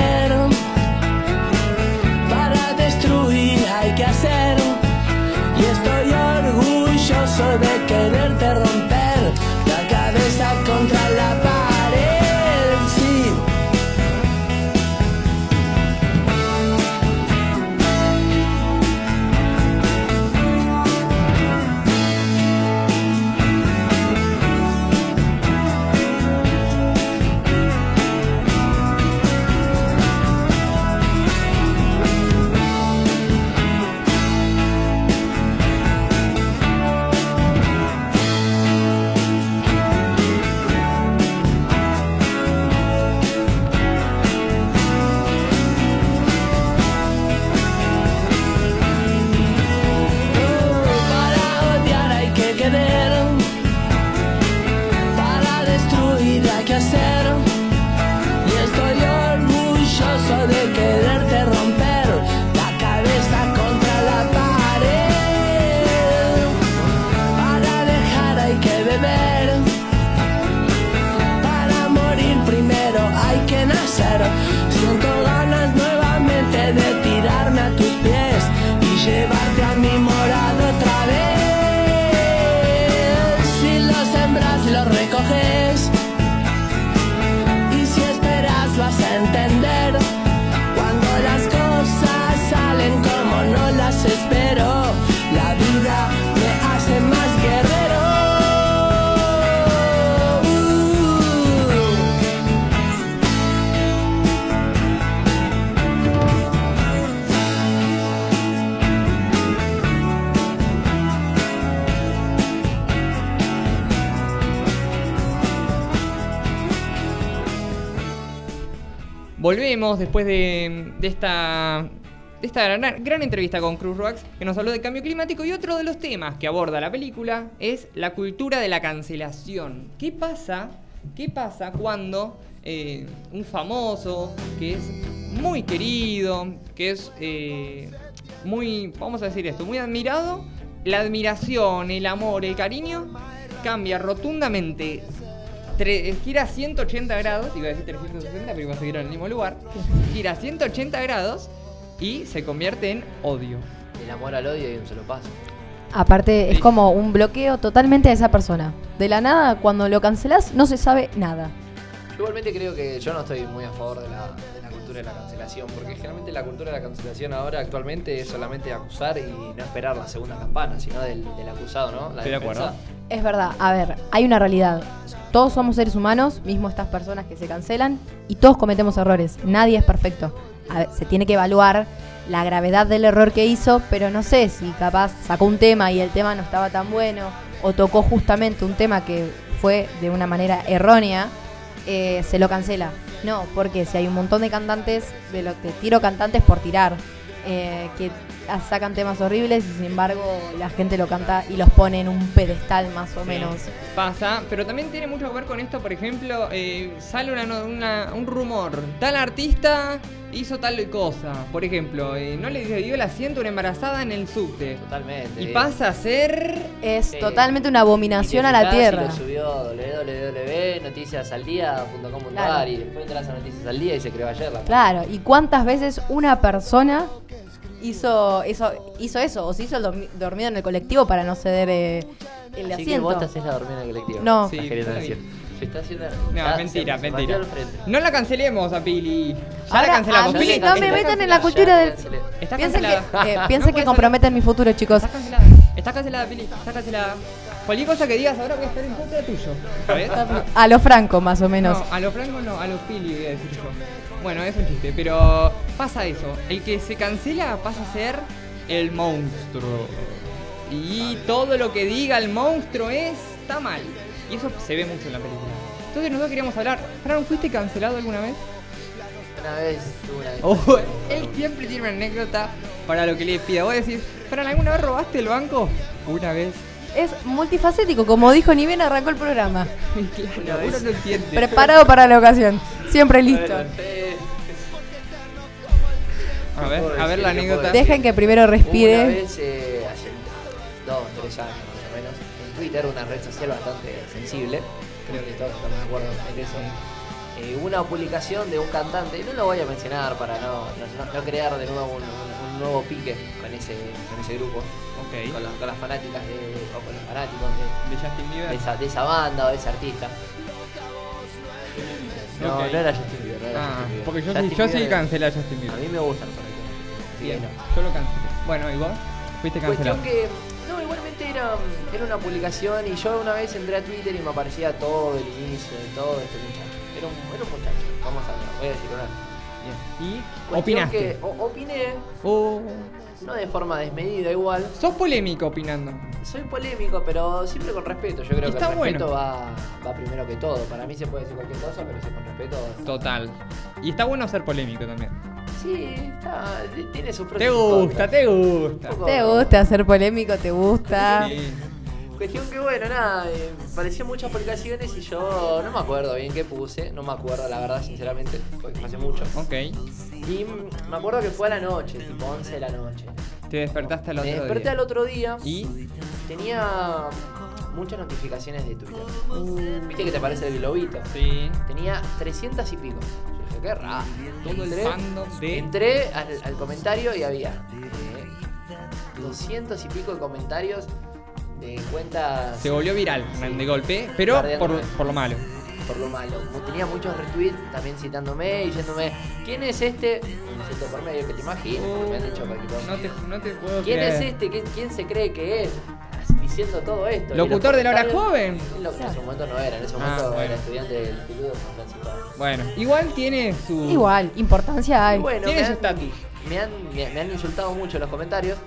Volvemos después de, de esta, esta gran, gran entrevista con Cruz Rocks, que nos habló de cambio climático. Y otro de los temas que aborda la película es la cultura de la cancelación. ¿Qué pasa? ¿Qué pasa cuando eh, un famoso que es muy querido, que es eh, muy, vamos a decir esto, muy admirado, la admiración, el amor, el cariño cambia rotundamente tre- gira 180 grados, iba a decir 360, pero iba a seguir en el mismo lugar. [laughs] Gira 180 grados y se convierte en odio. El amor al odio y un solo paso. Aparte, es como un bloqueo totalmente de esa persona. De la nada, cuando lo cancelás, no se sabe nada. Yo igualmente creo que yo no estoy muy a favor de la, de la cultura de la cancelación, porque generalmente la cultura de la cancelación ahora actualmente es solamente acusar y no esperar la segunda campana, sino del, del acusado, ¿no? La Estoy de defensa. acuerdo. Es verdad, a ver, hay una realidad. Todos somos seres humanos, mismo estas personas que se cancelan, y todos cometemos errores. Nadie es perfecto. A ver, se tiene que evaluar la gravedad del error que hizo, pero no sé si capaz sacó un tema y el tema no estaba tan bueno, o tocó justamente un tema que fue de una manera errónea, eh, se lo cancela. No, porque si hay un montón de cantantes, de lo que tiro cantantes por tirar, eh, que sacan temas horribles y sin embargo la gente lo canta y los pone en un pedestal más o Sí, menos. Pasa, pero también tiene mucho que ver con esto, por ejemplo, eh, sale una, no- una- un rumor, tal artista hizo tal cosa, por ejemplo, eh, no le dio el asiento a una embarazada en el subte. Totalmente. Y pasa a ser... Es totalmente una abominación a la fijás y tierra. lo subió www.noticiasaldía.com.ar Claro. y después entras a Noticias al Día y se creó ayer la Claro, ¿y cuántas veces una persona hizo eso, hizo eso o se hizo el dormi- dormido en el colectivo para no ceder eh, el Así que asiento? vos te haces la dormida en el colectivo. No. Sí. Se está haciendo. No, mentira, se- mentira. No la cancelemos a Pili. Ya Ahora, la cancelamos. a mí Pili, no me metan en la cultura del... Está Piensen que, cancelada. eh, No piensen que puede ser. comprometen mi futuro, chicos. Está cancelada. Está cancelada, Pili. Está cancelada. Cualquier cosa que digas ahora voy a estar en contra tuyo. ¿Sabes? A lo franco, más o menos. No, a los francos no, a los Pili voy a decir yo. Bueno, es un chiste, pero pasa eso. El que se cancela pasa a ser el monstruo. Y todo lo que diga el monstruo está mal. Y eso se ve mucho en la película. Entonces nosotros queríamos hablar. Fran, ¿fuiste cancelado alguna vez? Una vez una Oh, él siempre tiene una anécdota para lo que le pida. Vos decís, ¿para alguna vez robaste el banco? Una vez. Es multifacético, como dijo ni bien arrancó el programa. [laughs] Claro, uno no entiende. Preparado para la ocasión. Siempre listo. A ver, a ver la anécdota. Dejen que primero Una respire. vez, eh, hace dos, tres años más o menos, en Twitter, una red social bastante sensible, creo que todos estamos de acuerdo en eso, eh, una publicación de un cantante, y no lo voy a mencionar para no, no, no crear de nuevo un, un- un nuevo pique con ese, con ese grupo, Ok. con, las- con las fanáticas de, o con los fanáticos de, De Justin Bieber. de esa, de esa banda o de ese artista. No, Ok. no era Justin Bieber, no era Ah, Justin Bieber. porque yo, Justin sí, yo sí Bieber, cancelé a Justin A Bieber. mí me gustan Bien, yo lo cancelé. Bueno, ¿y vos? Fuiste cancelado. Cuestión que, no, igualmente era, era una publicación y yo una vez entré a Twitter y me aparecía todo el inicio de todo este muchacho. Era un, era un muchacho, vamos a ver, voy a decir una. Bien. ¿Y opinaste? que o- opiné, Oh. no de forma desmedida igual. Sos polémico opinando. Soy polémico, pero siempre con respeto. Yo creo que el respeto bueno. va, va primero que todo. Para mí se puede decir cualquier cosa, pero si con respeto. Total. Y está bueno ser polémico también. Sí, está, tiene sus pros Te gusta, te gusta. Poco- ¿Te gusta ser polémico? ¿Te gusta? Sí. Cuestión que bueno, nada, eh, parecían muchas publicaciones y yo no me acuerdo bien qué puse, no me acuerdo la verdad, sinceramente, porque fue hace mucho. Ok. Y me acuerdo que fue a la noche, tipo 11 de la noche. Te despertaste al otro Me desperté día. al otro día Y tenía muchas notificaciones de Twitter. Viste que te aparece el globito. sí. Tenía 300 y pico. Yo dije, qué raro. Todo el Entré- fandom de Entré al, al comentario y había eh, 200 y pico de comentarios de cuentas se volvió viral de golpe, pero por, por lo malo. por lo malo. Tenía muchos retweets también citándome y diciéndome, ¿quién es este? Por medio que te imagino, porque me han dicho cualquier cosa. No te, no te puedo ¿Quién creer. es este? ¿Quién, quién se cree que es? Diciendo todo esto. ¿Locutor de la hora joven? Lo- En ese momento no era, en ese Ah, momento bueno. era estudiante del Instituto San Francisco. Bueno, igual tiene su. Igual, importancia hay. Bueno, Tiene me su han, estatus. me, han, me, me han insultado mucho en los comentarios.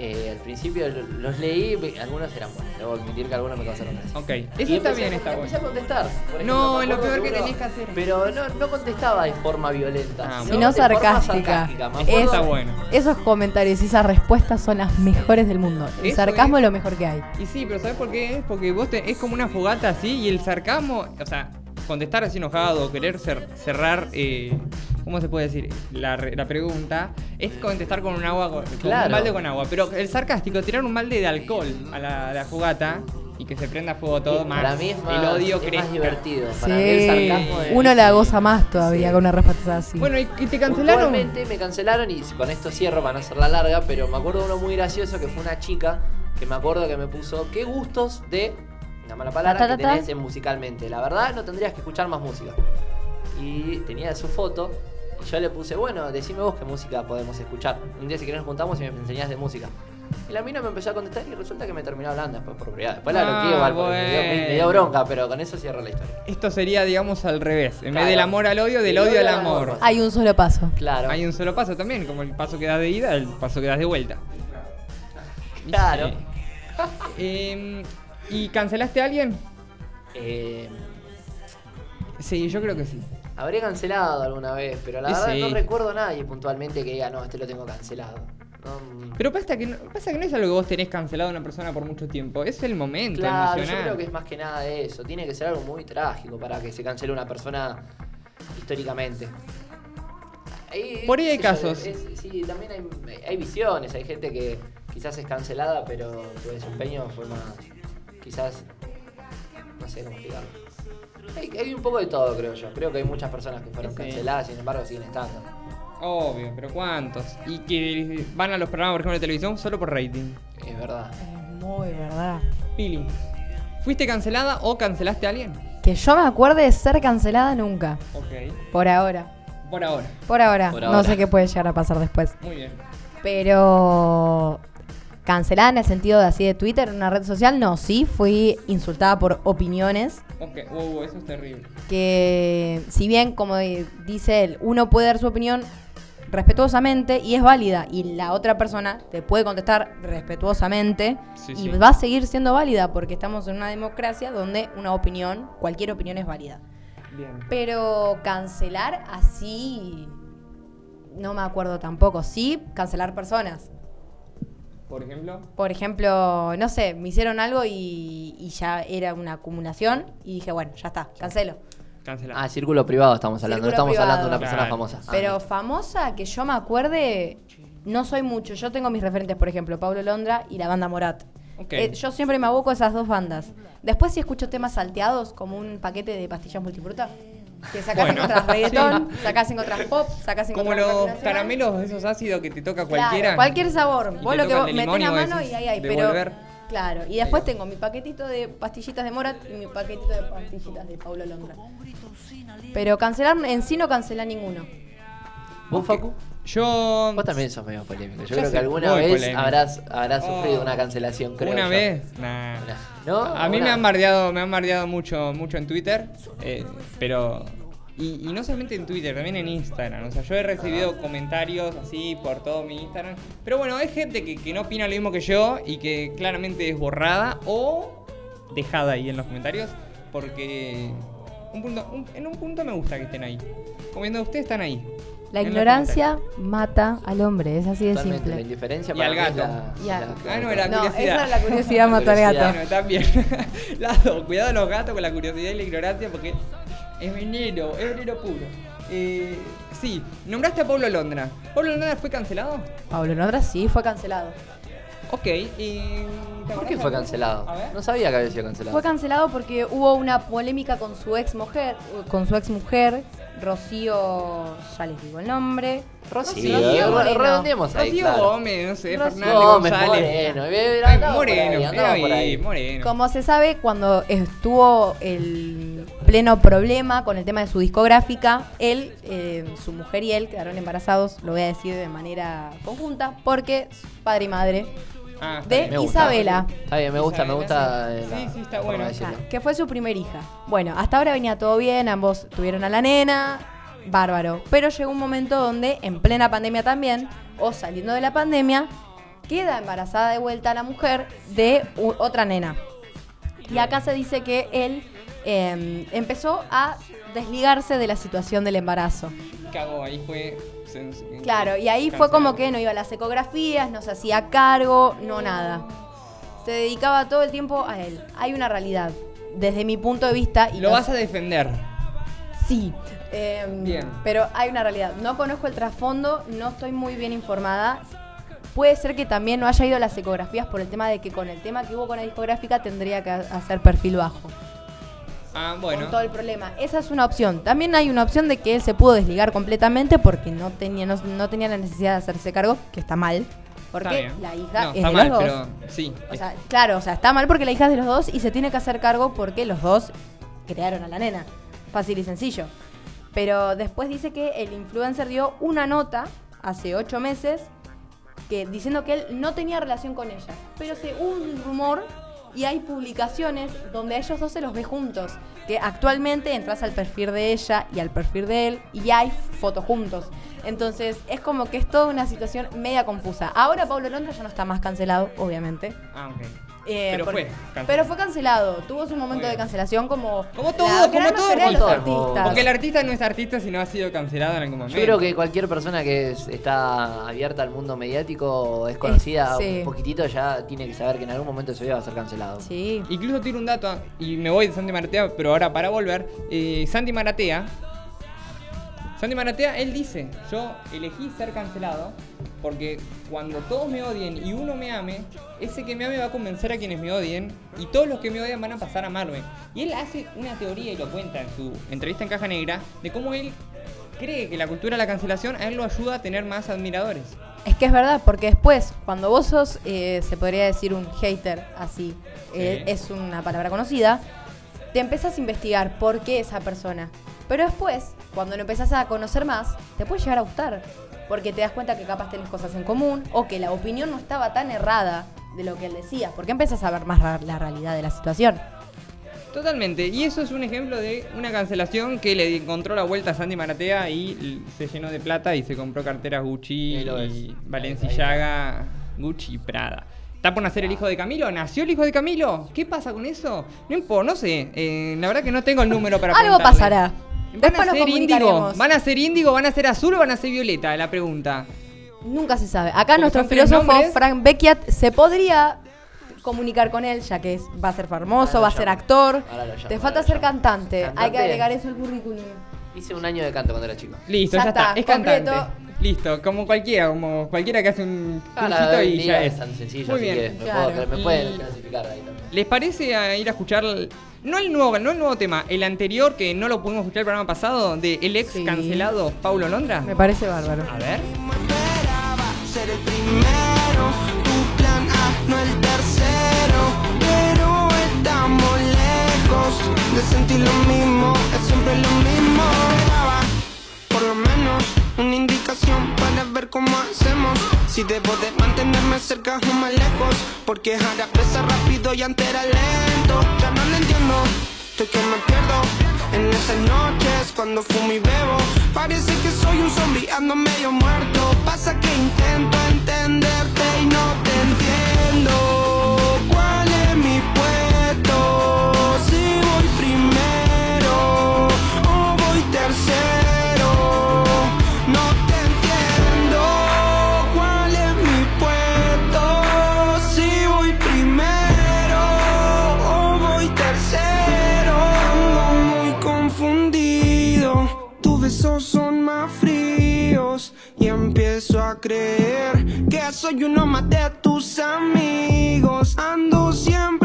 Eh, al principio lo- los leí, algunos eran buenos. Debo admitir que algunos me causaron gracia. Ok, Y eso está bien, a- está empecé a bueno. contestar. Por No, lo peor que tenés que hacer. Pero no, no contestaba de forma violenta, Ah, sino, Sino de forma sarcástica. Está bueno. Esos comentarios y esas respuestas son las mejores del mundo. El Eso sarcasmo es- es lo mejor que hay. Y sí, pero ¿sabes por qué? Porque vos te- es como una fogata así y el sarcasmo, o sea, contestar así enojado, querer cer- cerrar, eh, ¿cómo se puede decir? La, re- la pregunta es contestar con un agua, con, Claro. un balde con agua. Pero el sarcástico, tirar un balde de alcohol a la, a la fogata y que se prenda fuego todo más. Para mí es más, el odio es más crezca. divertido. Para mí el Sí, sarcasmo es- uno la goza más todavía Sí. con una respuesta así. Bueno, ¿y, y te cancelaron? Me cancelaron y con esto cierro para no hacerla larga, pero me acuerdo de uno muy gracioso que fue una chica que me acuerdo que me puso qué gustos de una mala palabra Ta, ta, tenés musicalmente. La verdad no tendrías que escuchar más música. Y tenía su foto yo le puse, bueno, decime vos qué música podemos escuchar. Un día si querés nos juntamos y me enseñás de música. Y la mina me empezó a contestar y resulta que me terminó hablando después por privado. Después la Ah, bloqueé igual porque me, dio, me- bronca, pero con eso cierro la historia. Esto sería, digamos, al revés. En vez del amor al odio, del odio al amor. Hay un solo paso. Claro. Hay un solo paso también, como el paso que das de ida, el paso que das de vuelta. Y Claro. sí. Em, ¿Y cancelaste a alguien? Eh, Sí, yo creo que sí. Habré cancelado alguna vez, pero la verdad sí. no recuerdo a nadie puntualmente que diga, no, este lo tengo cancelado. No, mm, Pero pasa que, no, pasa que no es algo que vos tenés cancelado a una persona por mucho tiempo, es el momento claro, yo emocional. creo que es más que nada de eso. Tiene que ser algo muy trágico para que se cancele una persona históricamente. Ahí, Por ahí hay yo, casos. es- sí, también hay, hay visiones, hay gente que quizás es cancelada, pero su desempeño fue más. Quizás. No sé cómo explicarlo. Hay, hay un poco de todo, creo yo. Creo que hay muchas personas que fueron Sí. canceladas, sin embargo, siguen estando. Obvio, pero ¿cuántos? Y que van a los programas, por ejemplo, de televisión solo por rating. Es verdad. Es muy verdad. Pili, ¿fuiste cancelada o cancelaste a alguien? Que yo me acuerde de ser cancelada nunca. Ok. Por ahora. Por ahora. Por ahora. Por No sé qué puede llegar a pasar después. Muy bien. Pero cancelada en el sentido de así de Twitter, en una red social, no, sí, fui insultada por opiniones Ok, uh, eso es terrible. que si bien, como di- dice él, uno puede dar su opinión respetuosamente y es válida y la otra persona te puede contestar respetuosamente Sí, y sí. va a seguir siendo válida porque estamos en una democracia donde una opinión, cualquier opinión es válida. Bien. Pero cancelar así no me acuerdo tampoco. Sí, cancelar personas. Por ejemplo. Por ejemplo, no sé, me hicieron algo y, y ya era una acumulación y dije, bueno, ya está, cancelo. Cancelado. Ah, círculo privado estamos hablando, no estamos hablando de una privado. persona Claro. famosa. Ah, Pero bien. famosa, que yo me acuerde, no soy mucho. Yo tengo mis referentes, por ejemplo, Pablo Londra y la banda Morat. Ok. Eh, yo siempre me aboco a esas dos bandas. Después si escucho temas salteados, como un paquete de pastillas multifruta, que sacás Bueno. en otras [laughs] reggaetón, sacás en otras pop, sacás en Como otras los caramelos esos ácidos que te toca Claro, cualquiera. cualquier sabor. Vos lo que vos metés la mano y ahí hay. devolver. Pero, claro, y después tengo mi paquetito de pastillitas de Morat y mi paquetito de pastillitas de Paulo Londra. Pero cancelar, en sí no cancela ninguno. ¿Vos, Facu? Yo. Vos también sos medio polémico. Yo Yo creo que alguna vez polémico. habrás, habrás sufrido Oh. una cancelación, creo. Una yo. vez. Nah. ¿No? A mí me han bardeado, me han bardeado mucho, mucho en Twitter, eh, pero y, y no solamente en Twitter, también en Instagram. O sea, yo he recibido comentarios así por todo mi Instagram. Pero bueno, hay gente que, que no opina lo mismo que yo y que claramente es borrada o dejada ahí en los comentarios porque un punto, un- en un punto me gusta que estén ahí. Como viendo, ustedes están ahí. La ignorancia mata al hombre, es así de Totalmente, la simple. indiferencia Y para al gato. la- Y a- la- Ah, no, era No, curiosidad. esa es la curiosidad [laughs] mató al gato. Bueno, también. [laughs] Las dos. Cuidado los gatos con la curiosidad y la ignorancia porque es veneno, es veneno puro. Eh, sí, nombraste a Pablo Londra. ¿Pablo Londra fue cancelado? Pablo Londra sí fue cancelado. Ok. y- ¿te ¿Por qué fue cancelado? A ver. No sabía que había sido cancelado. Fue cancelado porque hubo una polémica con su ex mujer, con su ex mujer, Rocío, ya les digo el nombre. Rocío, Rocío re- Moreno. redondeemos ahí, Rocío claro. Gómez, no sé, Rocío Fernández Gómez, González. Moreno. eh, Ay, andaba por ahí, moreno, por ahí. moreno. Como se sabe, cuando estuvo el pleno problema con el tema de su discográfica, él, eh, su mujer y él quedaron embarazados, lo voy a decir de manera conjunta, porque padre y madre, Ah, de bien. Me gusta. Isabela. Está bien, me gusta, me gusta. Sí. la Sí, está bueno. Ah, que fue su primer hija. Bueno, hasta ahora venía todo bien, ambos tuvieron a la nena, bárbaro. Pero llegó un momento donde, en plena pandemia también, o saliendo de la pandemia, queda embarazada de vuelta la mujer de otra nena. Y acá se dice que él eh, empezó a desligarse de la situación del embarazo. Cagó, ahí fue. Claro, y ahí fue como que no iba a las ecografías, no se hacía cargo, no nada. Se dedicaba todo el tiempo a él. Hay una realidad, desde mi punto de vista. Y Lo vas a defender. Sí. eh, Bien. Pero hay una realidad. No conozco el trasfondo, no estoy muy bien informada. Puede ser que también no haya ido a las ecografías por el tema de que con el tema que hubo con la discográfica tendría que hacer perfil bajo. Ah, bueno. Con todo el problema. Esa es una opción. También hay una opción de que él se pudo desligar completamente porque no tenía, no, no tenía la necesidad de hacerse cargo, que está mal. Porque la hija No, es está de mal, los dos. pero sí. O sea, claro, o sea, está mal porque la hija es de los dos y se tiene que hacer cargo porque los dos crearon a la nena. Fácil y sencillo. Pero después dice que el influencer dio una nota hace ocho meses que diciendo que él no tenía relación con ella. Pero se hubo un rumor y hay publicaciones donde a ellos dos se los ve juntos. Que actualmente entras al perfil de ella y al perfil de él y hay fotos juntos. Entonces es como que es toda una situación media confusa. Ahora Pablo Londra ya no está más cancelado, obviamente. Ah, ok. Eh, Pero porque- fue cancelado. Pero fue cancelado. Tuvo su momento de cancelación como. Como todo, como todo artista. artistas. Porque el artista no es artista si no ha sido cancelado en algún momento. Yo creo que cualquier persona que es- está abierta al mundo mediático, es conocida sí. un poquitito, ya tiene que saber que en algún momento su vida va a ser cancelado. Sí. Incluso tiro un dato, y me voy de Santi Maratea, pero ahora para volver, eh, Santi Maratea, Santi Maratea, él dice, yo elegí ser cancelado porque cuando todos me odien y uno me ame, ese que me ame va a convencer a quienes me odien y todos los que me odian van a pasar a amarme. Y él hace una teoría y lo cuenta en su entrevista en Caja Negra de cómo él cree que la cultura de la cancelación a él lo ayuda a tener más admiradores. Es que es verdad, porque después, cuando vos sos, eh, se podría decir un hater, así, eh, Sí. es una palabra conocida, te empezás a investigar por qué esa persona. Pero después, cuando lo empezás a conocer más, te puede llegar a gustar. Porque te das cuenta que capaz tenés cosas en común o que la opinión no estaba tan errada de lo que él decía. Porque empezás a ver más la realidad de la situación. Totalmente, y eso es un ejemplo de una cancelación que le encontró la vuelta a Sandy Maratea y se llenó de plata y se compró carteras Gucci y Balenciaga, Gucci y Prada. ¿Está por nacer el hijo de Camilo? ¿Nació el hijo de Camilo? ¿Qué pasa con eso? No importa, no sé. eh, la verdad que no tengo el número para Algo preguntarle. ¿Van a ser índigo? ¿Van a ser índigo, van a ser azul o van a ser violeta? La pregunta. Nunca se sabe. Acá Porque nuestro filósofo. Frank Beckiat se podría comunicar con él, ya que es- va a ser famoso, Ahora va a ser actor. Te falta ser cantante. Hay que ¿Cantante? agregar eso al currículum. Hice un año de canto cuando era chico. Listo, Ya ya, está. está, Es cantante. completo. Listo, como cualquiera, como cualquiera que hace un Ah, cursito y ya es es. tan sencillo, Muy así bien. que me, Claro. puedo- me pueden Y- clasificar ahí también. ¿Les parece a ir a escuchar no el nuevo, no el nuevo tema, el anterior que no lo pudimos escuchar el programa pasado de el ex Sí. cancelado Paulo Londra? Me parece bárbaro. A ver. esperaba ser el primero, tu plan A, no el tercero. Pero estamos lejos de sentir lo mismo, es siempre lo mismo. Por lo menos, una indicación para ver cómo hacemos. Si debo de mantenerme cerca o más lejos, porque ahora pesa rápido y antes era lento. Ya no lo entiendo, estoy que me pierdo. En esas noches cuando fumo y bebo Parece que soy un zombie, ando medio muerto Pasa que intento entenderte y no Que soy uno más de tus amigos. Ando siempre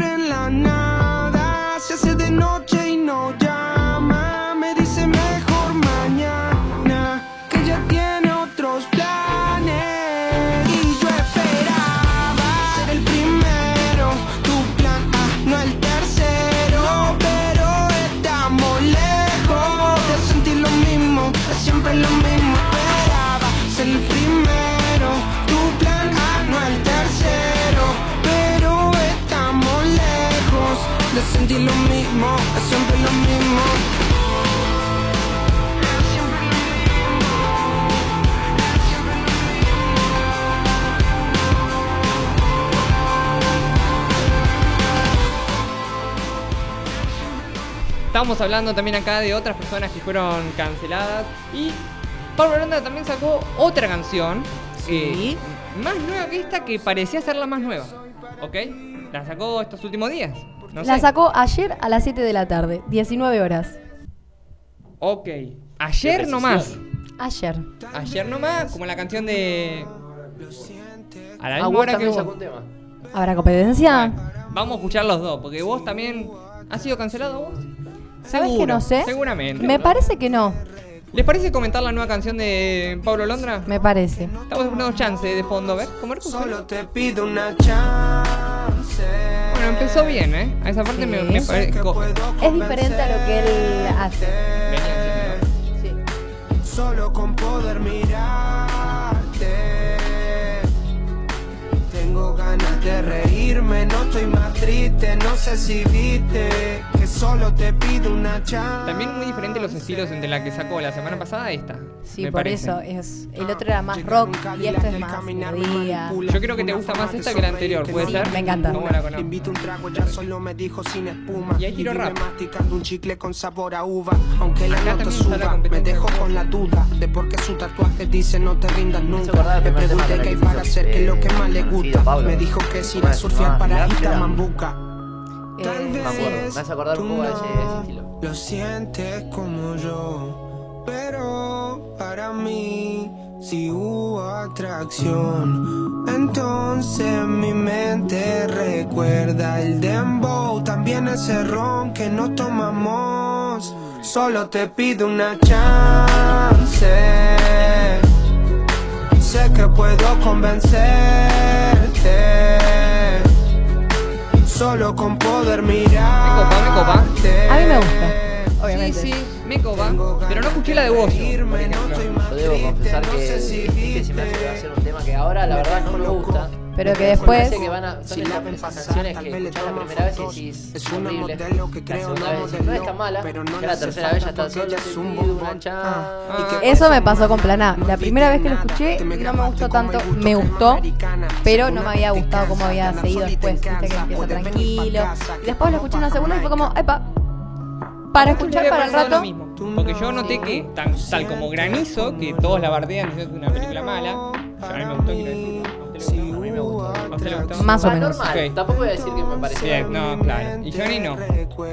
Estamos hablando también acá de otras personas que fueron canceladas. Y Pablo Londra también sacó otra canción. Sí. eh, más nueva que esta, que parecía ser la más nueva. ¿Ok? La sacó estos últimos días. No La sé. sacó ayer a las 7 de la tarde, 19 horas. Ok. Ayer nomás. Ayer. Ayer nomás, como la canción de. A la Ah, misma vos hora que vos. sacó un tema. ¿Habrá competencia? Vamos a escuchar los dos, porque vos también. ¿Has sido cancelado vos? ¿Sabes que no sé? Seguramente. Me parece que no. ¿Les parece comentar la nueva canción de Pablo Londra? Me parece. Estamos dando chance de fondo, a ver, ¿cómo era que Solo te pido una chance. Bueno, empezó bien, ¿eh? A esa parte me, Sí. me parece. Es diferente a lo que él hace. Sí. Solo con poder mirarte. Tengo ganas de reírme, no estoy más triste, no sé si viste solo te pido una chance. También muy diferente los estilos entre la que sacó la semana pasada a esta. Sí, me por parece. eso es el otro era más rock y esto es más melodía. Yo creo que te gusta más esta que la anterior, ¿puede Sí, ser? me encanta. ¿Cómo la Le conozco? invito un trago, ya solo me dijo sin espuma. Y ahí tiro rap. masticando un chicle con sabor a uva. Aunque la Acá nota suba, me dejo de con la duda de por qué su tatuaje dice no te rindas nunca. tema pregunté qué hay para hacer, que es lo que más le gusta. Me dijo que si ¿Cómo ir a es? surfear para Pilar. Mambuca. Tal Me acuerdo, me vez hace acordar un poco a ese, ese no estilo. Lo sientes como yo, pero para mí si hubo atracción. Entonces mi mente recuerda el dembow, también ese ron que nos tomamos. Solo te pido una chance. Sé que puedo convencerte. Solo con poder mirar. copa, me copa. A mí me gusta, obviamente. Sí, sí, me copa. Pero no escuché la de vos. yo, por ejemplo. Yo debo confesar que, que se me hace que va a ser un tema que ahora la verdad no me gusta. Pero que después parece que van a, son esas, esas canciones que escuchás la primera vez y decís es horrible. La segunda vez decís no es tan mala. Ya la tercera vez ya está solo chance. Ah, Eso me pasó con Plan A. La primera vez que lo escuché no me gustó tanto, me gustó, pero no me había gustado cómo había seguido después. Viste que empieza tranquilo. Y después lo escuché una segunda y fue como, epa, para escuchar para el rato. Porque yo noté que, tan- tal como Granizo, que todos la bardean diciendo que es una película mala, yo a mí me gustó, quiero decir. Más o menos. normal. Ok. Tampoco voy a decir que me pareció. Bien, no, claro. Y Johnny no.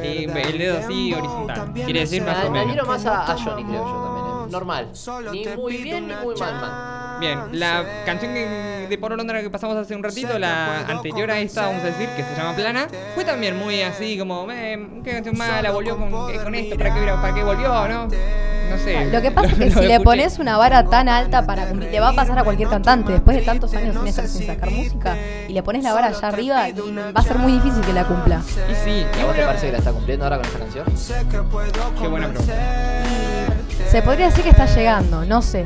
Y el dedo así horizontal. Quiere decir más o me admiro menos. más a, a Johnny, creo yo también. eh. Normal. Ni muy bien ni muy mal, mal. Bien, la canción que- de Poro Londra que pasamos hace un ratito, la anterior a esta, vamos a decir, que se llama Plana, fue también muy así como, eh, qué canción mala, volvió con, con esto, ¿para qué, para qué volvió, no? No sé. Lo que [laughs] pasa es que si le pones una vara tan alta para cumplir, le va a pasar a cualquier cantante. Después de tantos años sin estar sin sacar música, y le pones la vara allá arriba, y va a ser muy difícil que la cumpla. Y sí, ¿Y a vos te parece que la está cumpliendo ahora con esta canción? qué buena pregunta. Se podría decir que está llegando, no sé.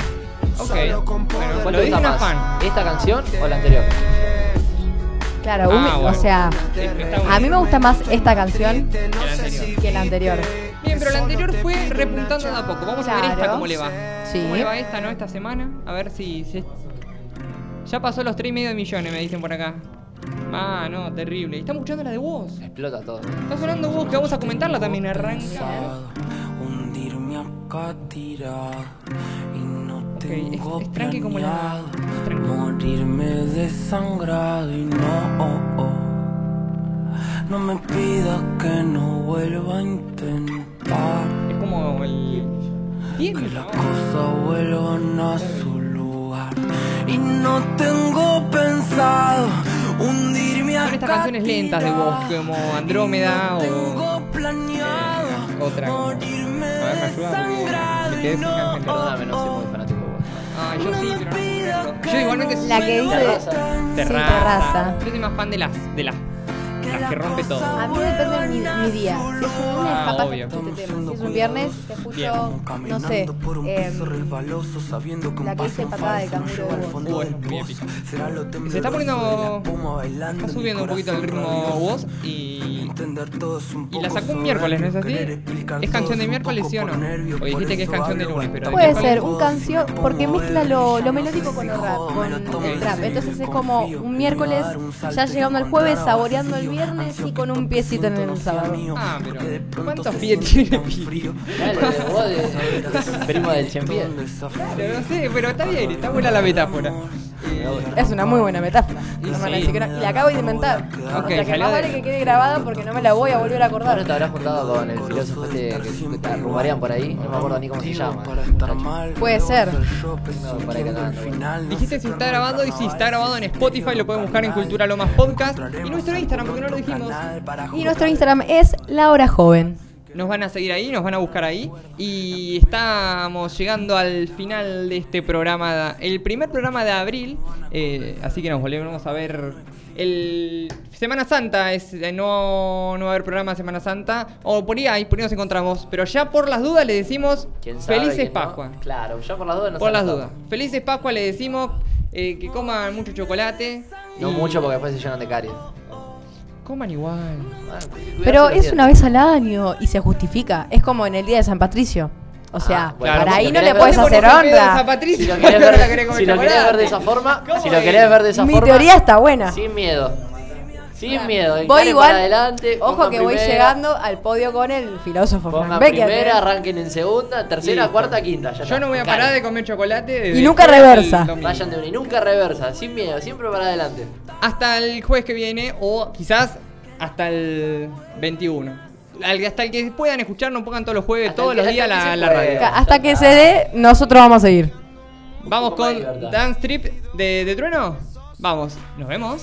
Ok, bueno, ¿Cuál lo te dice gusta una más? fan. ¿Esta canción o la anterior? Claro, Ah, un- bueno. o sea, a mí me gusta más esta canción Que la anterior. que la anterior. Bien, pero la anterior fue repuntando de a poco. Vamos a ver esta Claro. cómo le va. Sí. ¿Cómo le va esta, no? Esta semana. A ver si, si- Ya pasó los 3 y medio millones, me dicen por acá. Ah, no, terrible. Estamos escuchando la de vos. Explota todo. Está sonando vos, que vamos a comentarla también. Arranca. hundirme acá tirado y no Ok, tengo es, es tranqui como la. tranqui. morirme desangrado y no no me pidas que no vuelva a intentar Es como el. Bien, que las cosas vuelvan a su lugar y no tengo pensado hundirme acá estas canciones lentas de vos, como Andrómeda o. planeado eh, otra como. A ver, morirme me ayuda porque me quedé sin canción. Perdóname, no soy muy fanático yo sí, pero no. Yo igualmente La que dice. Terraza. Terraza. Terraza. Yo soy más fan de las, de las que rompe todo. A mí depende de mi, mi día. Si es un lunes, Ah, capaz obvio. este tema. Si es un viernes, te escucho, no sé, em, la que dice patada de canguro de. Uh, es muy épico. Se está poniendo. Está subiendo un poquito el ritmo voz y. Y la sacó un miércoles, ¿no es así? ¿Es canción de miércoles, sí o no? O dijiste que es canción de lunes, pero. de Puede ser un canción, porque mezcla lo, lo melódico con el rap, con el trap. Entonces es como un miércoles, ya llegando al jueves, saboreando el viernes y con un piecito en el sábado. Ah, pero. ¿Cuántos pies tiene [laughs] de primo del [laughs] Chempie. Claro, no sé, pero está bien, está buena la metáfora. Es una muy buena metáfora. Y No me van a sí. decir que no. Y la acabo de inventar. Ok, o sea que salió más de- vale que quede grabada porque no me la voy a volver a Ahora acordar. te habrás juntado con el filósofo este que, que te rumorean por ahí. No me acuerdo ni cómo se llama. Puede ser. No, por ahí que andan. Dijiste si está grabando y si está grabado en Spotify lo pueden buscar en Cultura Lomas Podcast y nuestro Instagram porque no lo dijimos. Y nuestro Instagram es La Hora Joven. Nos van a seguir ahí, nos van a buscar ahí y estamos llegando al final de este programa, el primer programa de abril, eh, así que nos volvemos a ver el Semana Santa, es, eh, no, no va a haber programa Semana Santa, o por ahí, por ahí nos encontramos, pero ya por las dudas le decimos ¿Quién sabe, Felices no? Pascua. Claro, yo por las dudas no Por las dudas. Felices Pascua le decimos eh, que coman mucho chocolate. No y mucho porque después se llenan de caries. Coman igual. Pero es una vez al año y se justifica. Es como en el día de San Patricio. O sea, Ah, bueno, para si ahí lo no querés le ver- puedes ¿Por qué hacer pones el pedo de San onda. Patricio? Si lo No querés la ver, querés comer si lo querés ver chocolate. de esa forma, ¿Cómo si lo es? querés ver de esa Mi forma, teoría está buena. sin miedo. Sin Claro. miedo. Voy igual. para adelante. Ojo que voy llegando al podio con el filósofo Frank Becker. primera, ¿eh? arranquen en segunda, tercera, Listo. cuarta, quinta. Ya Yo está. no voy a parar de comer chocolate. Y nunca reversa. Vayan de una y nunca reversa, sin miedo, siempre para adelante. Hasta el jueves que viene o quizás hasta el 21. Al- Hasta el que puedan escuchar, no pongan todos los jueves, Hasta todos que- los días la, radio. Hasta que se dé, nosotros vamos a seguir. Vamos con. Dance Trip de, de Trueno. Vamos, nos vemos.